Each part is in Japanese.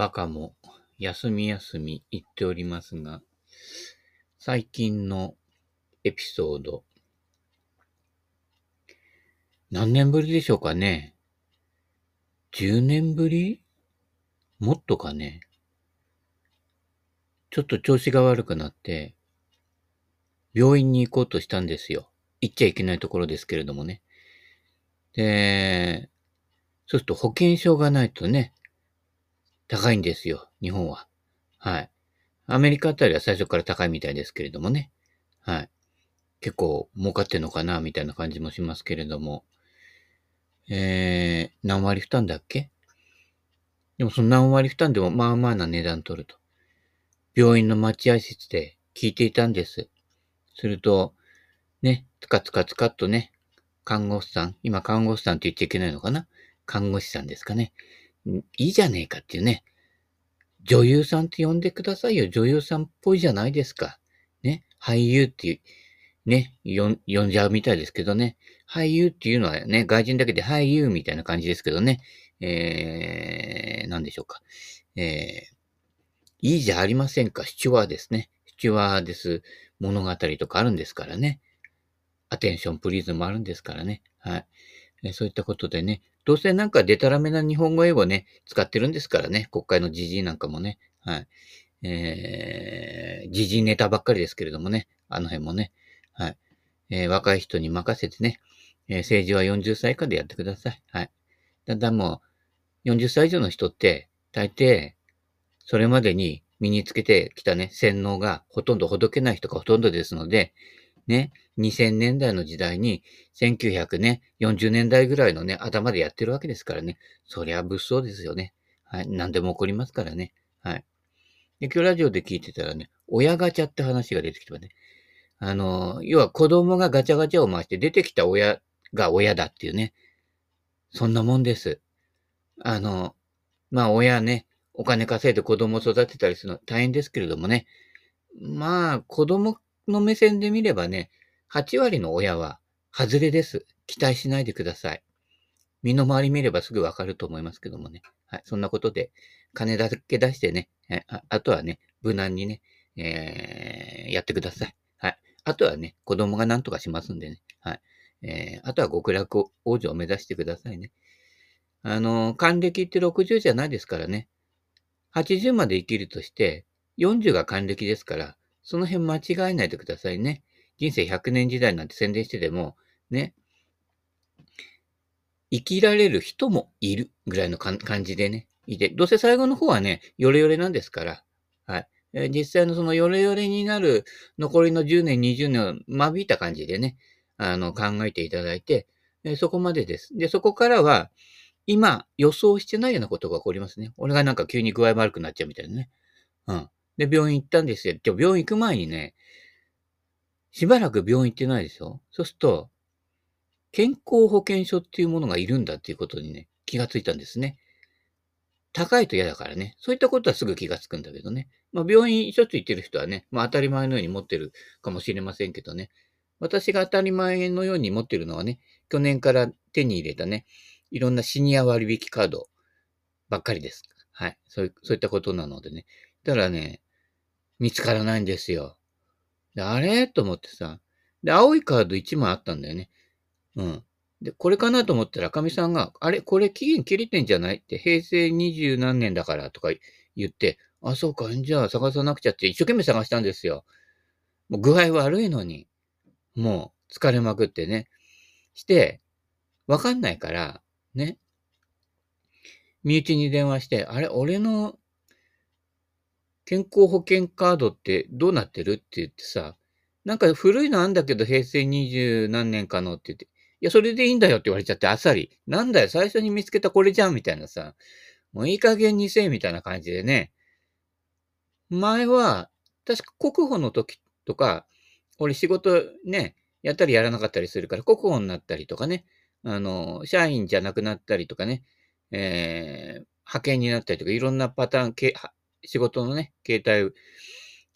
バカも休み休み言っておりますが、最近のエピソード、何年ぶりでしょうかね ?10 年ぶり？もっとかね？ちょっと調子が悪くなって、病院に行こうとしたんですよ。行っちゃいけないところですけれどもね。で、そうすると保険証がないとね、高いんですよ、日本は。はい。アメリカあたりは最初から高いみたいですけれどもね。はい。結構儲かってんのかな、みたいな感じもしますけれども。えー、何割負担だっけ？でもその何割負担でもまあまあな値段取ると。病院の待合室で聞いていたんです。すると、ね、つかつかつかっとね、看護師さん、今看護師さんって言っちゃいけないのかな？看護師さんですかね。いいじゃねえかっていうね。女優さんって呼んでくださいよ。女優さんっぽいじゃないですか。ね。俳優っていう、ね、呼んじゃうみたいですけどね。俳優っていうのはね、外人だけで俳優みたいな感じですけどね。えー、なんでしょうか。えー、いいじゃありませんか。シチュワーですね。シチュワーです物語とかあるんですからね。アテンションプリーズもあるんですからね。はい。そういったことでね、どうせなんかデタラメな日本語英語ね、使ってるんですからね、国会の時事なんかもね、はい。えー、時事ネタばっかりですけれどもね、あの辺もね、はい。えー、若い人に任せてね、えー、政治は40歳以下でやってください。はい。だんだんもう、40歳以上の人って、大抵、それまでに身につけてきたね、洗脳がほとんどほどけない人がほとんどですので、ね、2000年代の時代に、1900ね、40年代ぐらいのね、頭でやってるわけですからね。そりゃ物騒ですよね。はい。何でも起こりますからね。はい。で、今日ラジオで聞いてたらね、親ガチャって話が出てきてね。あの、要は子供がガチャガチャを回して出てきた親が親だっていうね。そんなもんです。あの、まあ親ね、お金稼いで子供を育てたりするの大変ですけれどもね。まあ、子供の目線で見ればね、8割の親は外れです。期待しないでください。身の回り見ればすぐわかると思いますけどもね。はい。そんなことで、金だけ出してね、ああとはね、無難にね、えー、やってください。はい。あとはね、子供が何とかしますんでね。はい。えー、あとは極楽王女を目指してくださいね。あの、還暦って60じゃないですからね。80まで生きるとして、40が還暦ですから、その辺間違えないでくださいね。人生100年時代なんて宣伝してても、ね、生きられる人もいるぐらいの感じでね、いて、どうせ最後の方はね、ヨレヨレなんですから、はい。実際のそのヨレヨレになる残りの10年、20年を間引いた感じでね、あの、考えていただいて、そこまでです。で、そこからは、今、予想してないようなことが起こりますね。俺がなんか急に具合悪くなっちゃうみたいなね。うん。で、病院行ったんですよ。で病院行く前にね、しばらく病院行ってないでしょそうすると、健康保険証っていうものがいるんだっていうことにね、気がついたんですね。高いと嫌だからね。そういったことはすぐ気がつくんだけどね。まあ、病院しょっちゅう行ってる人はね、まあ当たり前のように持ってるかもしれませんけどね。私が当たり前のように持ってるのはね、去年から手に入れたね、いろんなシニア割引カードばっかりです。はい。そういそういったことなのでね。だからね、見つからないんですよ。で、あれ？と思ってさ。で、青いカード1枚あったんだよね。うん。で、これかなと思ったら、かみさんが、あれ？これ期限切れてんじゃない？って、平成二十何年だからとか言って、あ、そうか、じゃあ探さなくちゃって一生懸命探したんですよ。もう具合悪いのに、もう疲れまくってね。して、わかんないから、ね。身内に電話して、あれ、俺の健康保険カードってどうなってる？って言ってさ、なんか古いのあんだけど平成二十何年かのって言って、いや、それでいいんだよって言われちゃって、あっさり。なんだよ、最初に見つけたこれじゃんみたいなさ、もういい加減にせえみたいな感じでね。前は、確か国保の時とか、俺仕事ね、やったりやらなかったりするから、国保になったりとかね、あの、社員じゃなくなったりとかね、えー、派遣になったりとか、いろんなパターン、仕事のね、形態、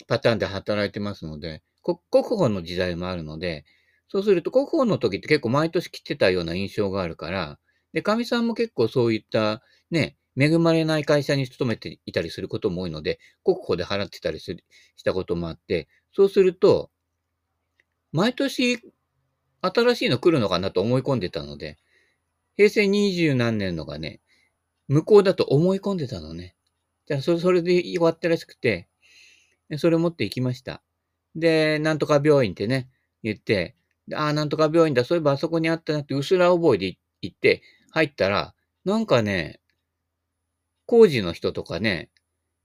パターンで働いてますので、国保の時代もあるので、そうすると国保の時って結構毎年来てたような印象があるから、で、神さんも結構そういったね、恵まれない会社に勤めていたりすることも多いので、国庫で払ってたりするしたこともあって、そうすると、毎年新しいの来るのかなと思い込んでたので、平成二十何年のがね、向こうだと思い込んでたのね。じゃあ、それ、で終わったらしくて、それを持って行きました。で、なんとか病院ってね、言って、ああ、なんとか病院だ、そういえばあそこにあったなって、薄ら覚えで行って、入ったら、なんかね、工事の人とかね、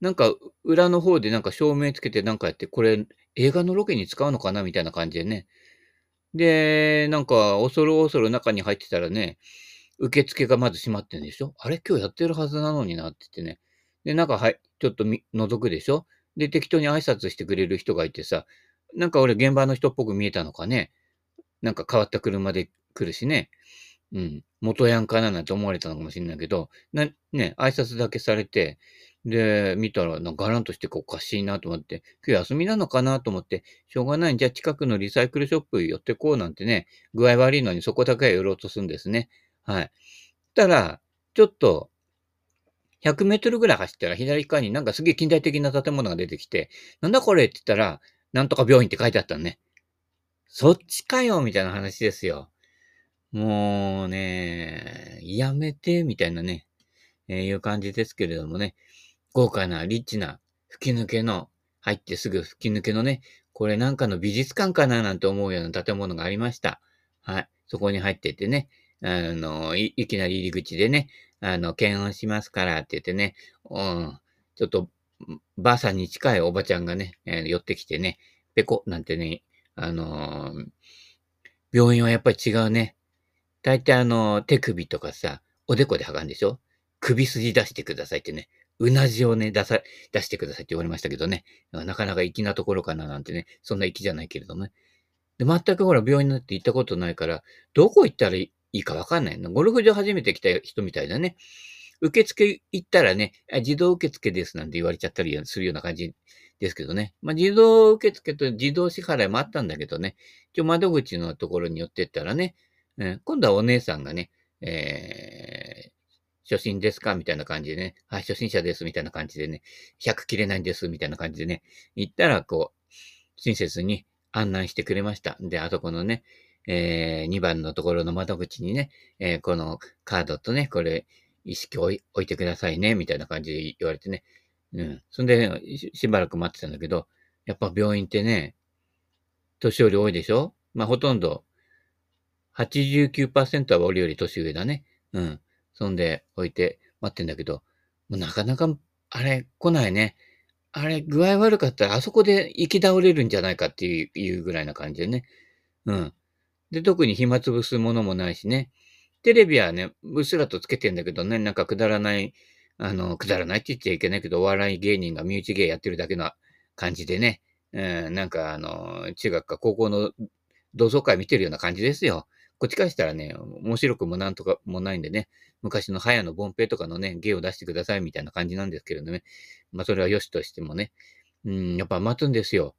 なんか裏の方でなんか照明つけてなんかやって、これ映画のロケに使うのかな？みたいな感じでね。で、なんか恐る恐る中に入ってたらね、受付がまず閉まってんでしょ？あれ？今日やってるはずなのになって言ってね。で、中はい、ちょっとみ覗くでしょ？で、適当に挨拶してくれる人がいてさ、なんか俺現場の人っぽく見えたのかね？なんか変わった車で来るしね。うん。元ヤンかななんて思われたのかもしれないけど、な、ね、挨拶だけされて、で、見たら、なんかガランとしておかしいなと思って、今日休みなのかな？と思って、しょうがないんじゃ近くのリサイクルショップ寄ってこうなんてね、具合悪いのにそこだけは寄ろうとするんですね。はい。たら、ちょっと、100メートルぐらい走ったら左側になんかすげえ近代的な建物が出てきて、なんだこれって言ったら、なんとか病院って書いてあったのね。そっちかよみたいな話ですよ。もうね、やめて、みたいなね、えー、いう感じですけれどもね、豪華な、リッチな、吹き抜けの、入ってすぐ吹き抜けのね、これなんかの美術館かななんて思うような建物がありました。はい。そこに入っててね、あの、いいきなり入り口でね、あの、検温しますからって言ってね、うん、ちょっと、ばあさんに近いおばちゃんがね、えー、寄ってきてね、ペコなんてね、あのー、病院はやっぱり違うね。大体あの、手首とかさ、おでこで剥がんでしょ？首筋出してくださいってね。うなじをね、出さ、出してくださいって言われましたけどね。なかなか粋なところかななんてね。そんな粋じゃないけれどもね。で、全くほら、病院なって行ったことないから、どこ行ったらい？いいかわかんないの。ゴルフ場初めて来た人みたいだね。受付行ったらね、自動受付ですなんて言われちゃったりするような感じですけどね。まあ、自動受付と自動支払いもあったんだけどね。一応窓口のところに寄ってったらね、うん、今度はお姉さんがね、えー、初心ですかみたいな感じでね。はい、初心者です。みたいな感じでね。100切れないんです。みたいな感じでね。行ったら、こう、親切に案内してくれました。で、あそこのね、えー、2番のところの窓口にね、えー、このカードとね、これ、意識置い置いてくださいね、みたいな感じで言われてね。うん。そんで、しばらく待ってたんだけど、やっぱ病院ってね、年寄り多いでしょ？まあ、ほとんど89%は俺より年上だね。うん。そんで置いて待ってんだけど、もうなかなか、あれ来ないね。あれ、具合悪かったらあそこで行き倒れるんじゃないかっていうぐらいな感じでね。うん。で、特に暇つぶすものもないしね。テレビはね、うっすらとつけてんだけどね、なんかくだらない、あの、くだらないって言っちゃいけないけど、お笑い芸人が身内芸やってるだけの感じでね。うん、なんかあの、中学か高校の同窓会見てるような感じですよ。こっちからしたらね、面白くもなんとかもないんでね、昔の早野凡平とかのね、芸を出してくださいみたいな感じなんですけれどね。まあ、それは良しとしてもね。うん、やっぱ待つんですよ。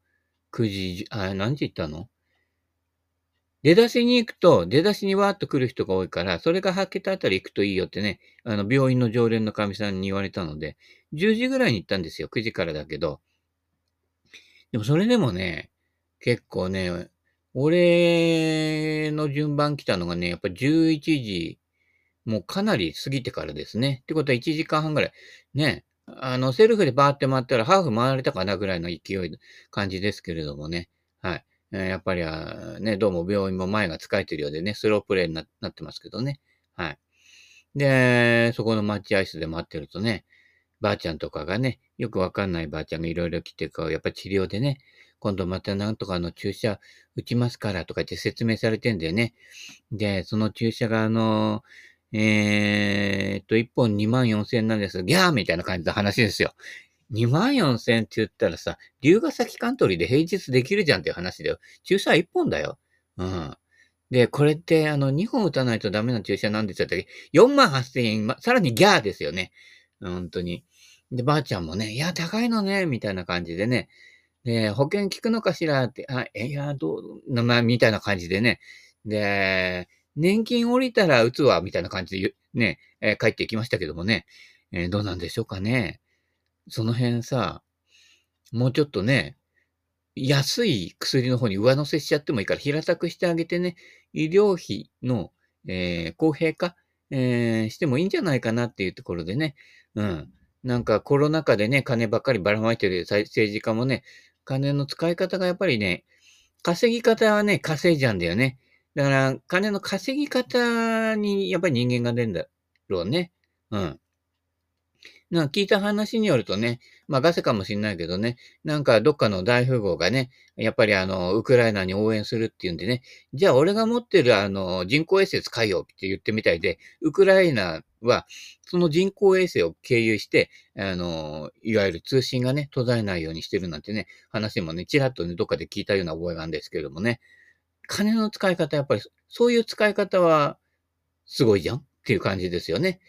9時、あ、何時行ったの？出だしに行くと、出だしにわーっと来る人が多いから、それが吐けたあたり行くといいよってね、あの、病院の常連の神さんに言われたので、10時ぐらいに行ったんですよ。9時からだけど。でもそれでもね、結構ね、俺の順番来たのがね、やっぱ11時、もうかなり過ぎてからですね。ってことは1時間半ぐらい。ね。あの、セルフでバーって回ったらハーフ回れたかなぐらいの勢い、感じですけれどもね。はい。やっぱりは、ね、どうも病院も前が使えてるようでね、スロープレイになってますけどね。はい。で、そこの待合室で待ってるとね、ばあちゃんとかがね、よくわかんないばあちゃんがいろいろ来て、こう、やっぱ治療でね、今度またなんとかの注射打ちますからとかって説明されてんだよね。で、その注射があの、えー、っと、1本2万4千円なんです。ギャーみたいな感じの話ですよ。2万4千円って言ったらさ、龍ヶ崎カントリーで平日できるじゃんっていう話だよ。注射1本だよ。うん。で、これって、あの、2本打たないとダメな注射なんですよって、4万8千円、まさらにギャーですよね。本当に。で、ばあちゃんもね、いや、高いのね、みたいな感じでね、で、保険効くのかしらって、あ、いや、どう、まあ、みたいな感じでね。で、年金降りたら打つわ、みたいな感じでね、えー、帰ってきましたけどもね。えー、どうなんでしょうかね。その辺さ、もうちょっとね、安い薬の方に上乗せしちゃってもいいから、平たくしてあげてね、医療費の、えー、公平化、えー、してもいいんじゃないかなっていうところでね、うん。なんかコロナ禍でね、金ばっかりばらまいてる政治家もね、金の使い方がやっぱりね、稼ぎ方はね、稼いじゃうんだよね。だから、金の稼ぎ方にやっぱり人間が出るんだろうね。うん。なんか聞いた話によるとね、まあガセかもしんないけどね、なんかどっかの大富豪がね、やっぱりあの、ウクライナに応援するっていうんでね、じゃあ俺が持ってるあの、人工衛星使いよって言ってみたいで、ウクライナは、その人工衛星を経由して、あの、いわゆる通信がね、途絶えないようにしてるなんてね、話もね、ちらっとね、どっかで聞いたような覚えがあるんですけれどもね、金の使い方、やっぱり、そういう使い方は、すごいじゃん？っていう感じですよね。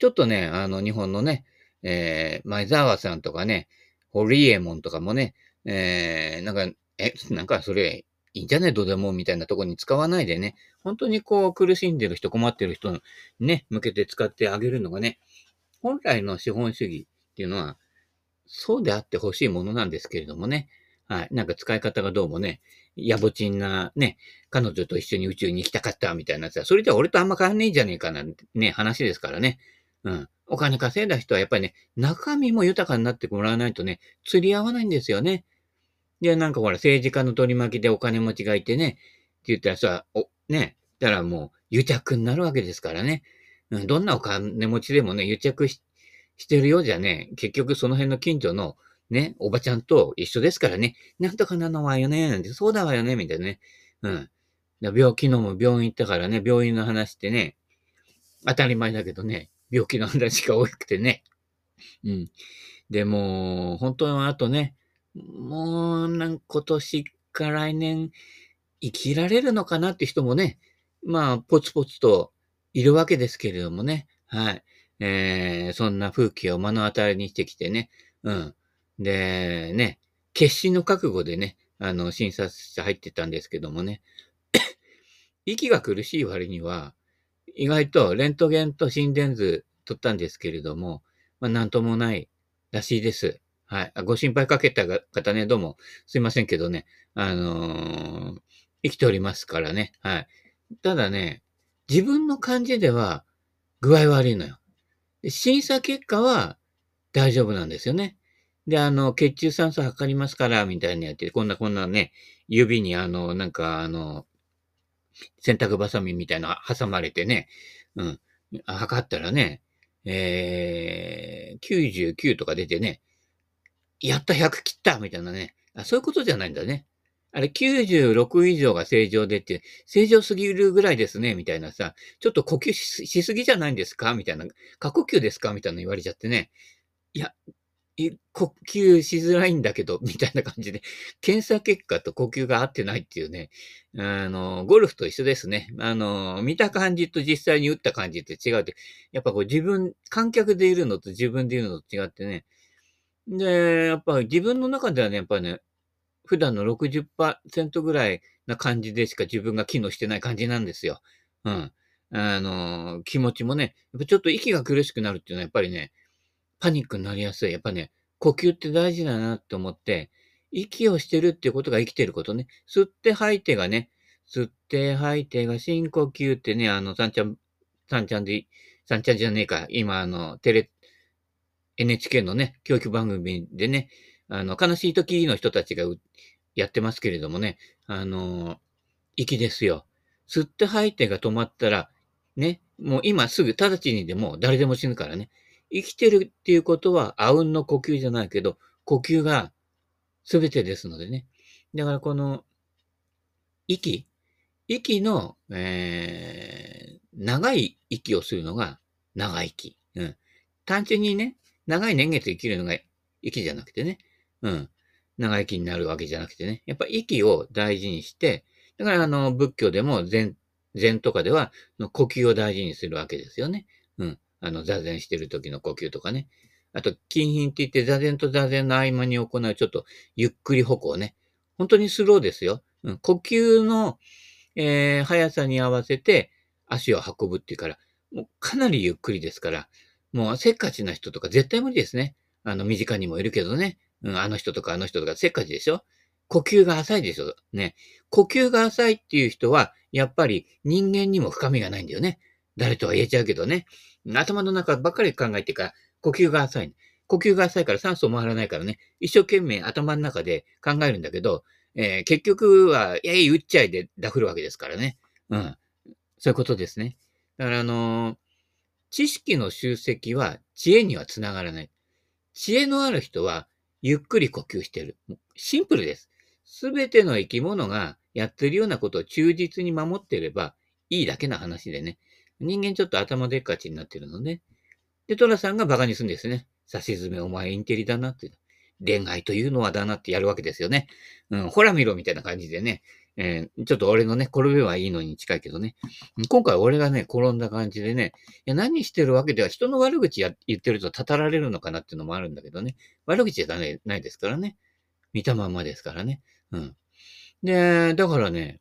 ちょっとね、あの、日本のね、えー、前澤さんとかね、ホリエモンとかもね、えー、なんか、え、なんかそれ、いいんじゃね？どうでもみたいなとこに使わないでね、本当にこう苦しんでる人、困ってる人にね、向けて使ってあげるのがね、本来の資本主義っていうのは、そうであってほしいものなんですけれどもね。はい。なんか使い方がどうもね、やぼちんなね、彼女と一緒に宇宙に行きたかったみたいなさ、それじゃ俺とあんま変わんねえんじゃねえかなね、話ですからね。うん。お金稼いだ人はやっぱりね、中身も豊かになってもらわないとね、釣り合わないんですよね。で、なんかほら、政治家の取り巻きでお金持ちがいてね、って言ったらさ、お、ね、だからもう癒着になるわけですからね。うん、どんなお金持ちでもね、癒着してるようじゃね、結局その辺の近所のね、おばちゃんと一緒ですからね、なんとかなのわよね、なんて、そうだわよね、みたいなね。うん。病、昨日も病院行ったからね、病院の話ってね、当たり前だけどね、病気の話が多くてね。うん。でも、本当はあとね、もう、なん今年か来年生きられるのかなって人もね、まあ、ポツポツといるわけですけれどもね。はい。えー、そんな風景を目の当たりにしてきてね。うん。で、ね、決心の覚悟でね、あの、診察室入ってたんですけどもね。息が苦しい割には、意外とレントゲンと心電図取ったんですけれども、まあ、なんともないらしいです。はい。ご心配かけた方ね、どうもすいませんけどね、あのー、生きておりますからね。はい。ただね、自分の感じでは具合悪いのよ。審査結果は大丈夫なんですよね。で、あの、血中酸素測りますから、みたいにやって、こんなこんなね、指にあの、なんかあの、洗濯バサミみたいな挟まれてね、うん、測ったらね、えー、99とか出てね、やった100切ったみたいなねあ。そういうことじゃないんだね。あれ96以上が正常でって、正常すぎるぐらいですね、みたいなさ、ちょっと呼吸しすぎじゃないんですか？みたいな、過呼吸ですか？みたいな言われちゃってね。いや、呼吸しづらいんだけど、みたいな感じで、検査結果と呼吸が合ってないっていうね、あの、ゴルフと一緒ですね。あの、見た感じと実際に打った感じって違うって、やっぱこう自分、観客でいるのと自分でいるのと違ってね。で、やっぱ自分の中ではね、やっぱね、普段の60%ぐらいな感じでしか自分が機能してない感じなんですよ。うん。あの、気持ちもね、やっぱちょっと息が苦しくなるっていうのはやっぱりね、パニックになりやすい。やっぱね、呼吸って大事だなって思って、息をしてるっていうことが生きてることね。吸って吐いてがね、吸って吐いてが深呼吸ってね、あの、さんちゃん、さんちゃんで、さんちゃんじゃねえか。今、あの、テレ、NHK のね、教育番組でね、あの、悲しい時の人たちがやってますけれどもね、あの、息ですよ。吸って吐いてが止まったら、ね、もう今すぐ直ちにでも誰でも死ぬからね。生きてるっていうことは、あうんの呼吸じゃないけど、呼吸が全てですのでね。だからこの、息？息の、えー、長い息をするのが長生き。うん。単純にね、長い年月生きるのが息じゃなくてね。うん。長生きになるわけじゃなくてね。やっぱ息を大事にして、だからあの、仏教でも禅、禅とかでは、呼吸を大事にするわけですよね。うん。あの、座禅してる時の呼吸とかね。あと、筋品って言って座禅と座禅の合間に行うちょっとゆっくり歩行ね。本当にスローですよ。うん、呼吸の、えー、速さに合わせて足を運ぶっていうから、もうかなりゆっくりですから、もうせっかちな人とか絶対無理ですね。あの、身近にもいるけどね。うん、あの人とかあの人とかせっかちでしょ呼吸が浅いでしょね。呼吸が浅いっていう人は、やっぱり人間にも深みがないんだよね。誰とは言えちゃうけどね。頭の中ばっかり考えてから、呼吸が浅い。呼吸が浅いから酸素回らないからね。一生懸命頭の中で考えるんだけど、えー、結局は、えい、打っちゃいでダフるわけですからね。うん。そういうことですね。だからあのー、知識の集積は知恵にはつながらない。知恵のある人はゆっくり呼吸してる。シンプルです。すべての生き物がやってるようなことを忠実に守っていればいいだけの話でね。人間ちょっと頭でっかちになってるので。で、トラさんがバカにするんですね。さしずめお前インテリだなって。恋愛というのはだなってやるわけですよね。うん、ほら見ろみたいな感じでね。えー、ちょっと俺のね、転べばいいのに近いけどね。今回俺がね、転んだ感じでね、いや何してるわけでは人の悪口や言ってるとたたられるのかなっていうのもあるんだけどね。悪口じゃないないですからね。見たままですからね。うん。で、だからね、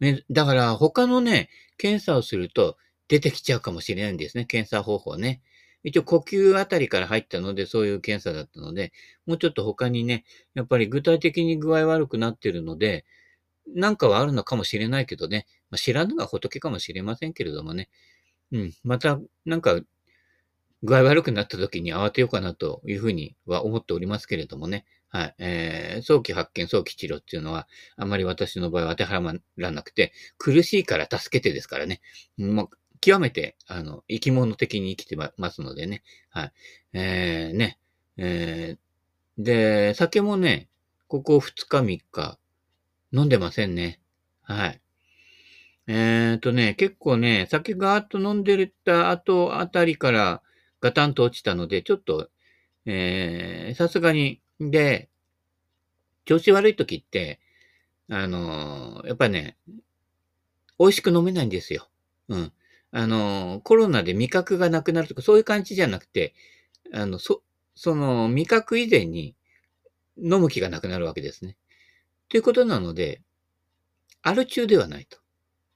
ね、だから他のね、検査をすると出てきちゃうかもしれないんですね。検査方法ね。一応呼吸あたりから入ったので、そういう検査だったので、もうちょっと他にね、やっぱり具体的に具合悪くなってるので、なんかはあるのかもしれないけどね、まあ、知らぬが仏かもしれませんけれどもね、うん、また、なんか、具合悪くなった時に慌てようかなというふうには思っておりますけれどもね。はい。えー、早期発見、早期治療っていうのは、あまり私の場合は当てはまらなくて、苦しいから助けてですからね。もう、極めて、あの、生き物的に生きてますのでね。はい。えー、ね。えー、で、酒もね、ここ2日3日、飲んでませんね。はい。えーとね、結構ね、酒がーっと飲んでた後あたりからガタンと落ちたので、ちょっと、えー、さすがに、で、調子悪い時って、あのー、やっぱね、美味しく飲めないんですよ。うん。あの、コロナで味覚がなくなるとか、そういう感じじゃなくて、あの、そ、その味覚以前に飲む気がなくなるわけですね。ということなので、アル中ではないと。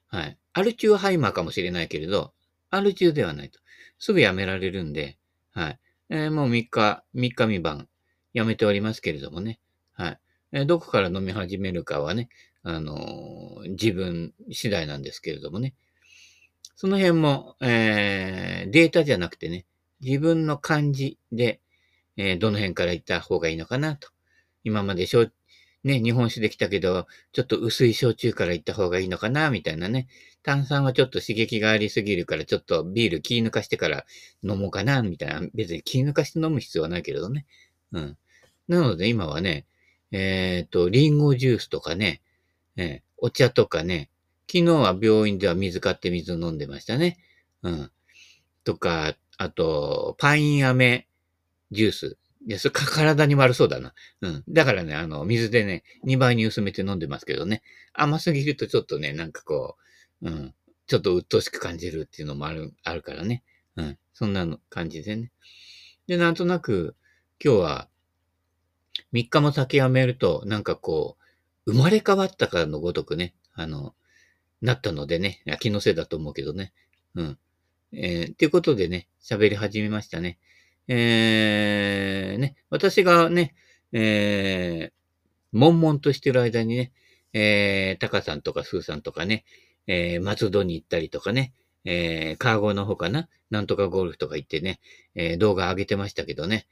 はい。アル中ハイマーかもしれないけれど、アル中ではないと。すぐやめられるんで、はい。えー、もう3日、3日未晩、やめておりますけれどもね。はい。え、どこから飲み始めるかはね、あの、自分次第なんですけれどもね。その辺も、えー、データじゃなくてね、自分の感じで、えー、どの辺から行った方がいいのかなと。今まで焼、ね、日本酒できたけど、ちょっと薄い焼酎から行った方がいいのかな、みたいなね。炭酸はちょっと刺激がありすぎるから、ちょっとビール気抜かしてから飲もうかな、みたいな。別に気抜かして飲む必要はないけれどね。うん。なので今はね、えっ、と、リンゴジュースとかね、えー、お茶とかね、昨日は病院では水買って水飲んでましたね。うん。とか、あと、パイン飴ジュース。いや、それか体に悪そうだな。うん。だからね、あの、水でね、2倍に薄めて飲んでますけどね。甘すぎるとちょっとね、なんかこう、うん。ちょっと鬱陶しく感じるっていうのもある、あるからね。うん。そんなの感じでね。で、なんとなく、今日は、3日も酒やめると、なんかこう、生まれ変わったからのごとくね、あの、なったのでね、気のせいだと思うけどね。うん。えー、っていうことでね、喋り始めましたね。えー、ね、私がね、えー、悶々としてる間にね、えー、タカさんとかスーさんとかね、えー、松戸に行ったりとかね、えー、カーゴの方かななんとかゴルフとか行ってね、えー、動画上げてましたけどね。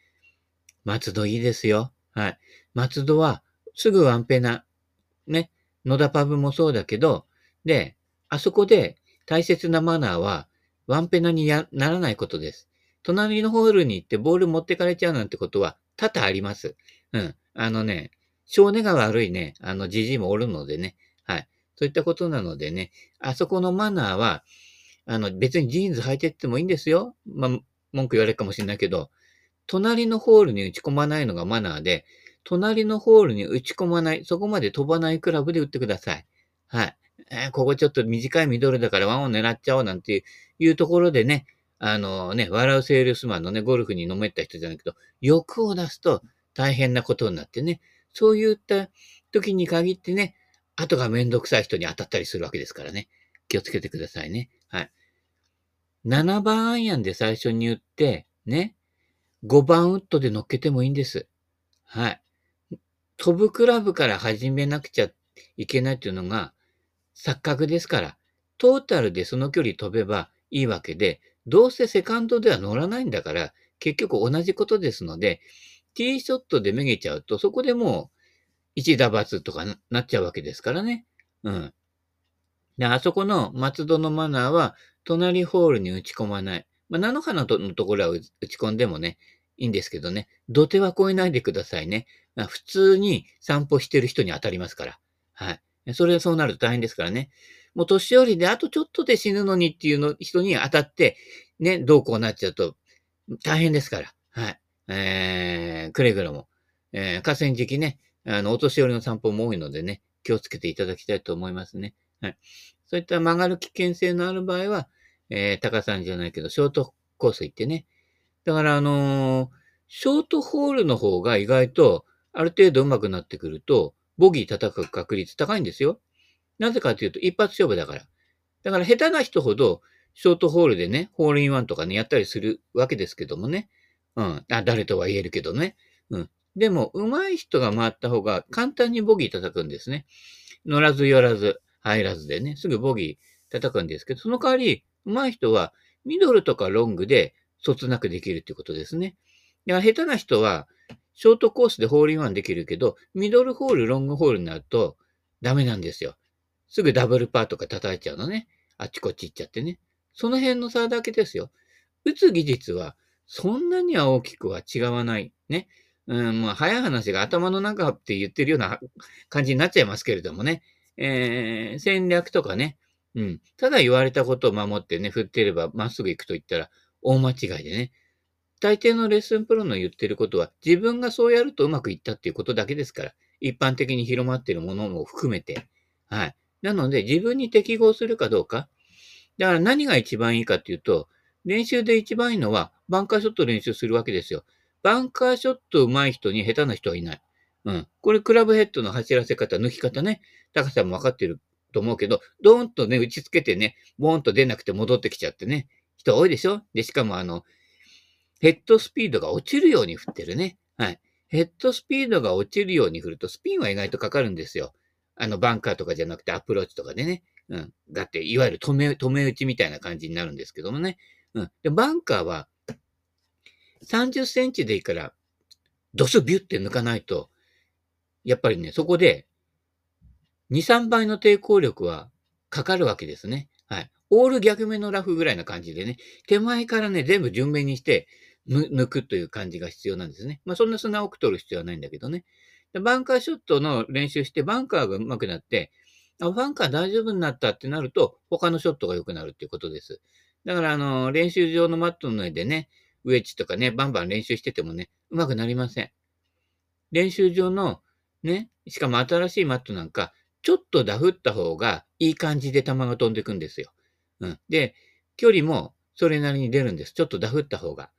松戸いいですよ。はい。松戸は、すぐワンペナ、ね、野田パブもそうだけど、で、あそこで大切なマナーは、ワンペナにならないことです。隣のホールに行ってボール持ってかれちゃうなんてことは多々あります。うん。あのね、性根が悪いね、あの、じじいもおるのでね。はい。そういったことなのでね、あそこのマナーは、あの、別にジーンズ履いてってもいいんですよ。まあ、文句言われるかもしれないけど、隣のホールに打ち込まないのがマナーで、隣のホールに打ち込まない、そこまで飛ばないクラブで打ってください。はい。えー、ここちょっと短いミドルだからワンを狙っちゃおうなんていうところでね、あのね、笑うセールスマンのね、ゴルフに飲めった人じゃないけど、欲を出すと大変なことになってね、そういった時に限ってね、後がめんどくさい人に当たったりするわけですからね。気をつけてくださいね。はい。7番アイアンで最初に打って、ね、5番ウッドで乗っけてもいいんです。はい。飛ぶクラブから始めなくちゃいけないっていうのが錯覚ですから、トータルでその距離飛べばいいわけで、どうせセカンドでは乗らないんだから、結局同じことですので、ティーショットでめげちゃうと、そこでもう一打罰とかなっちゃうわけですからね。うん。で、あそこの松戸のマナーは、隣ホールに打ち込まない。まあ、菜の花のところは打ち込んでもね、いいんですけどね、土手は越えないでくださいね。まあ、普通に散歩してる人に当たりますから。はい。それはそうなると大変ですからね。もう年寄りであとちょっとで死ぬのにっていうの人に当たって、ね、どうこうなっちゃうと大変ですから。はい。えー、くれぐれも。えー、河川敷ね、あの、お年寄りの散歩も多いのでね、気をつけていただきたいと思いますね。はい。そういった曲がる危険性のある場合は、えー、高さんじゃないけど、ショートコース行ってね。だから、あのー、ショートホールの方が意外と、ある程度上手くなってくると、ボギー叩く確率高いんですよ。なぜかというと、一発勝負だから。だから下手な人ほど、ショートホールでね、ホールインワンとかね、やったりするわけですけどもね。うん。あ、誰とは言えるけどね。うん。でも、上手い人が回った方が簡単にボギー叩くんですね。乗らず寄らず、入らずでね、すぐボギー叩くんですけど、その代わり、上手い人は、ミドルとかロングで、そつなくできるってことですね。だから下手な人は、ショートコースでホールインワンできるけど、ミドルホール、ロングホールになると、ダメなんですよ。すぐダブルパーとか叩いちゃうのね。あっちこっち行っちゃってね。その辺の差だけですよ。打つ技術は、そんなには大きくは違わない。ね。うん、まあ、早い話が頭の中って言ってるような感じになっちゃいますけれどもね。えー、戦略とかね。うん。ただ言われたことを守ってね、振ってればまっすぐ行くと言ったら大間違いでね。大抵のレッスンプロの言ってることは、自分がそうやるとうまくいったっていうことだけですから。一般的に広まっているものも含めて。はい。なので、自分に適合するかどうか。だから何が一番いいかっていうと、練習で一番いいのは、バンカーショット練習するわけですよ。バンカーショット上手い人に下手な人はいない。うん。これ、クラブヘッドの走らせ方、抜き方ね。高さも分かってると思うけど、ドーンとね、打ちつけてね、ボーンと出なくて戻ってきちゃってね。人多いでしょ？で、しかもあの、ヘッドスピードが落ちるように振ってるね。はい。ヘッドスピードが落ちるように振ると、スピンは意外とかかるんですよ。あの、バンカーとかじゃなくてアプローチとかでね。うん。だって、いわゆる止め、止め打ちみたいな感じになるんですけどもね。うん。で、バンカーは、30センチでいいから、ドスビュって抜かないと、やっぱりね、そこで、2、3倍の抵抗力はかかるわけですね。はい。オール逆目のラフぐらいな感じでね、手前からね、全部順目にして、抜くという感じが必要なんですね。まあ、そんな砂多く取る必要はないんだけどね。バンカーショットの練習して、バンカーが上手くなって、あ、バンカー大丈夫になったってなると、他のショットが良くなるっていうことです。だから、あの、練習場のマットの上でね、ウェッジとかね、バンバン練習しててもね、うまくなりません。練習場のね、しかも新しいマットなんか、ちょっとダフった方がいい感じで球が飛んでくんですよ。うん。で、距離もそれなりに出るんです。ちょっとダフった方が。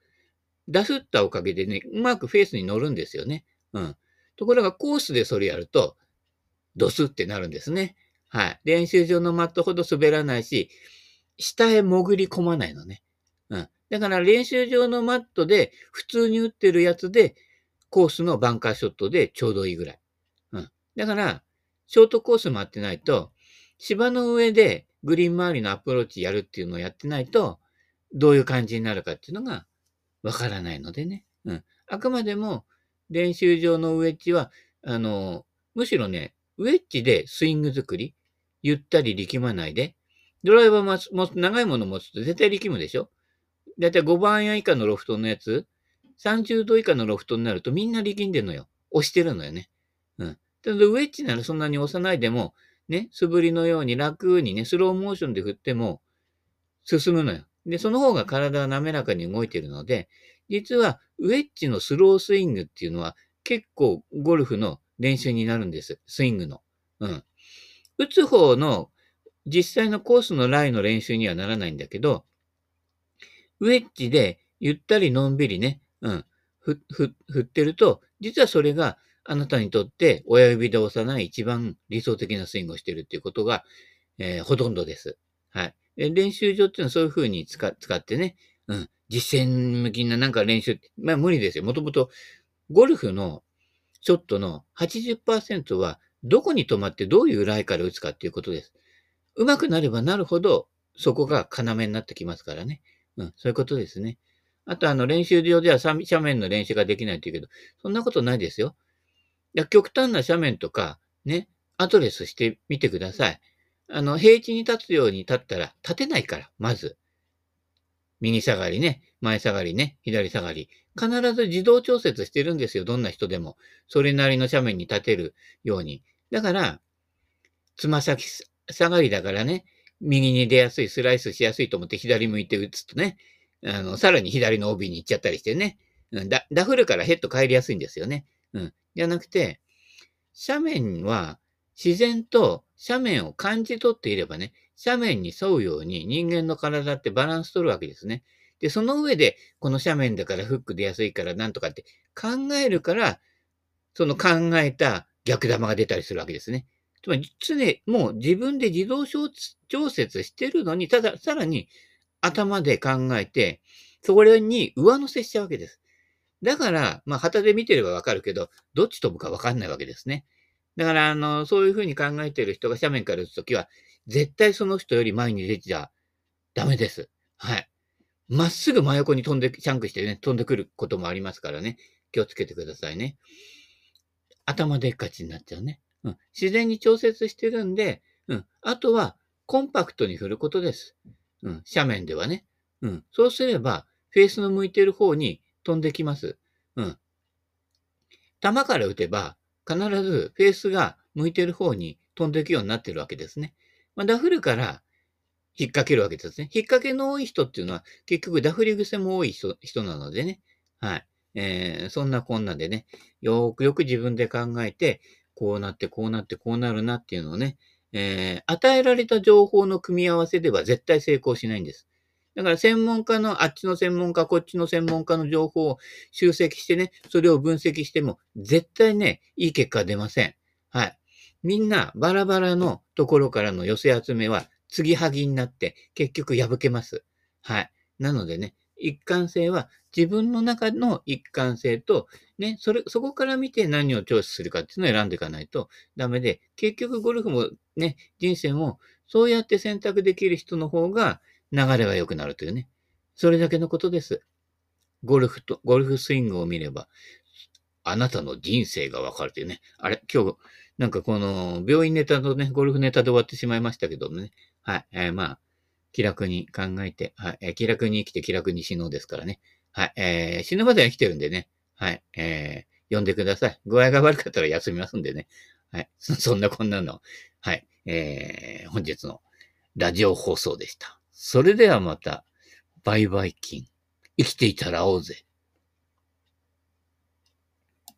ダフったおかげでね、うまくフェースに乗るんですよね。うん。ところがコースでそれやると、ドスってなるんですね。はい。練習場のマットほど滑らないし、下へ潜り込まないのね。うん。だから練習場のマットで普通に打ってるやつで、コースのバンカーショットでちょうどいいぐらい。うん。だから、ショートコース回ってないと、芝の上でグリーン周りのアプローチやるっていうのをやってないと、どういう感じになるかっていうのがわからないのでね。うん。あくまでも練習場のウェッジは、あの、むしろね、ウェッジでスイング作り、ゆったり力まないで、ドライバーも長いもの持つと絶対力むでしょ？だいたい5番や以下のロフトのやつ、30度以下のロフトになるとみんな力んでるのよ。押してるのよね。ただウェッジならそんなに押さないでも、ね、素振りのように楽にね、スローモーションで振っても進むのよ。で、その方が体は滑らかに動いてるので、実はウェッジのスロースイングっていうのは結構ゴルフの練習になるんです。スイングの。うん。打つ方の実際のコースのライの練習にはならないんだけど、ウェッジでゆったりのんびりね、うん、振ってると、実はそれがあなたにとって親指で押さない一番理想的なスイングをしているっていうことが、えー、ほとんどです。はい。練習場っていうのはそういう風に使使ってね、うん、実践向きななんか練習、まあ無理ですよ。もともと、ゴルフのショットの80%は、どこに止まってどういうライから打つかっていうことです。上手くなればなるほど、そこが要になってきますからね。うん、そういうことですね。あと、あの、練習場では斜面の練習ができないって言うけど、そんなことないですよ。や極端な斜面とか、ね、アドレスしてみてください。あの、平地に立つように立ったら、立てないから、まず。右下がりね、前下がりね、左下がり。必ず自動調節してるんですよ、どんな人でも。それなりの斜面に立てるように。だから、つま先下がりだからね、右に出やすい、スライスしやすいと思って左向いて打つとね、あの、さらに左の帯に行っちゃったりしてね、うん、ダフルからヘッド帰りやすいんですよね。うん。じゃなくて、斜面は自然と斜面を感じ取っていればね、斜面に沿うように人間の体ってバランス取るわけですね。で、その上で、この斜面だからフック出やすいからなんとかって考えるから、その考えた逆玉が出たりするわけですね。つまり、常、もう自分で自動調節してるのに、ただ、さらに頭で考えて、それに上乗せしちゃうわけです。だから、まあ、旗で見てればわかるけど、どっち飛ぶかわかんないわけですね。だから、あの、そういうふうに考えている人が斜面から打つときは、絶対その人より前に出ちゃダメです。はい。まっすぐ真横に飛んで、シャンクしてね、飛んでくることもありますからね。気をつけてくださいね。頭でっかちになっちゃうね。うん。自然に調節してるんで、うん。あとは、コンパクトに振ることです。うん。斜面ではね。うん。そうすれば、フェースの向いてる方に飛んできます。うん。球から打てば、必ずフェースが向いてる方に飛んでいくようになってるわけですね。まあ、ダフるから引っ掛けるわけですね。引っ掛けの多い人っていうのは結局ダフり癖も多い人人なのでね。はい。えー、そんなこんなでね、よくよく自分で考えて、こうなってこうなってこうなるなっていうのをね、えー、与えられた情報の組み合わせでは絶対成功しないんです。だから専門家の、あっちの専門家、こっちの専門家の情報を集積してね、それを分析しても、絶対ね、いい結果出ません。はい。みんなバラバラのところからの寄せ集めは、継ぎはぎになって結局破けます。はい。なのでね、一貫性は自分の中の一貫性と、ね、それ、そこから見て何をチョイスするかっていうのを選んでいかないとダメで、結局ゴルフもね、人生もそうやって選択できる人の方が流れが良くなるというね。それだけのことです。ゴルフと、ゴルフスイングを見れば、あなたの人生がわかるというね。あれ？今日、なんかこの、病院ネタとね、ゴルフネタで終わってしまいましたけどもね。はい。えー、まあ、気楽に考えて、はい。えー、気楽に生きて気楽に死のうですからね。はい。えー、死ぬまでは生きてるんでね。はい。えー、呼んでください。具合が悪かったら休みますんでね。はい。そ んなこんなの。はい。えー、本日のラジオ放送でした。それではまた、バイバイキン。生きていたら会おうぜ。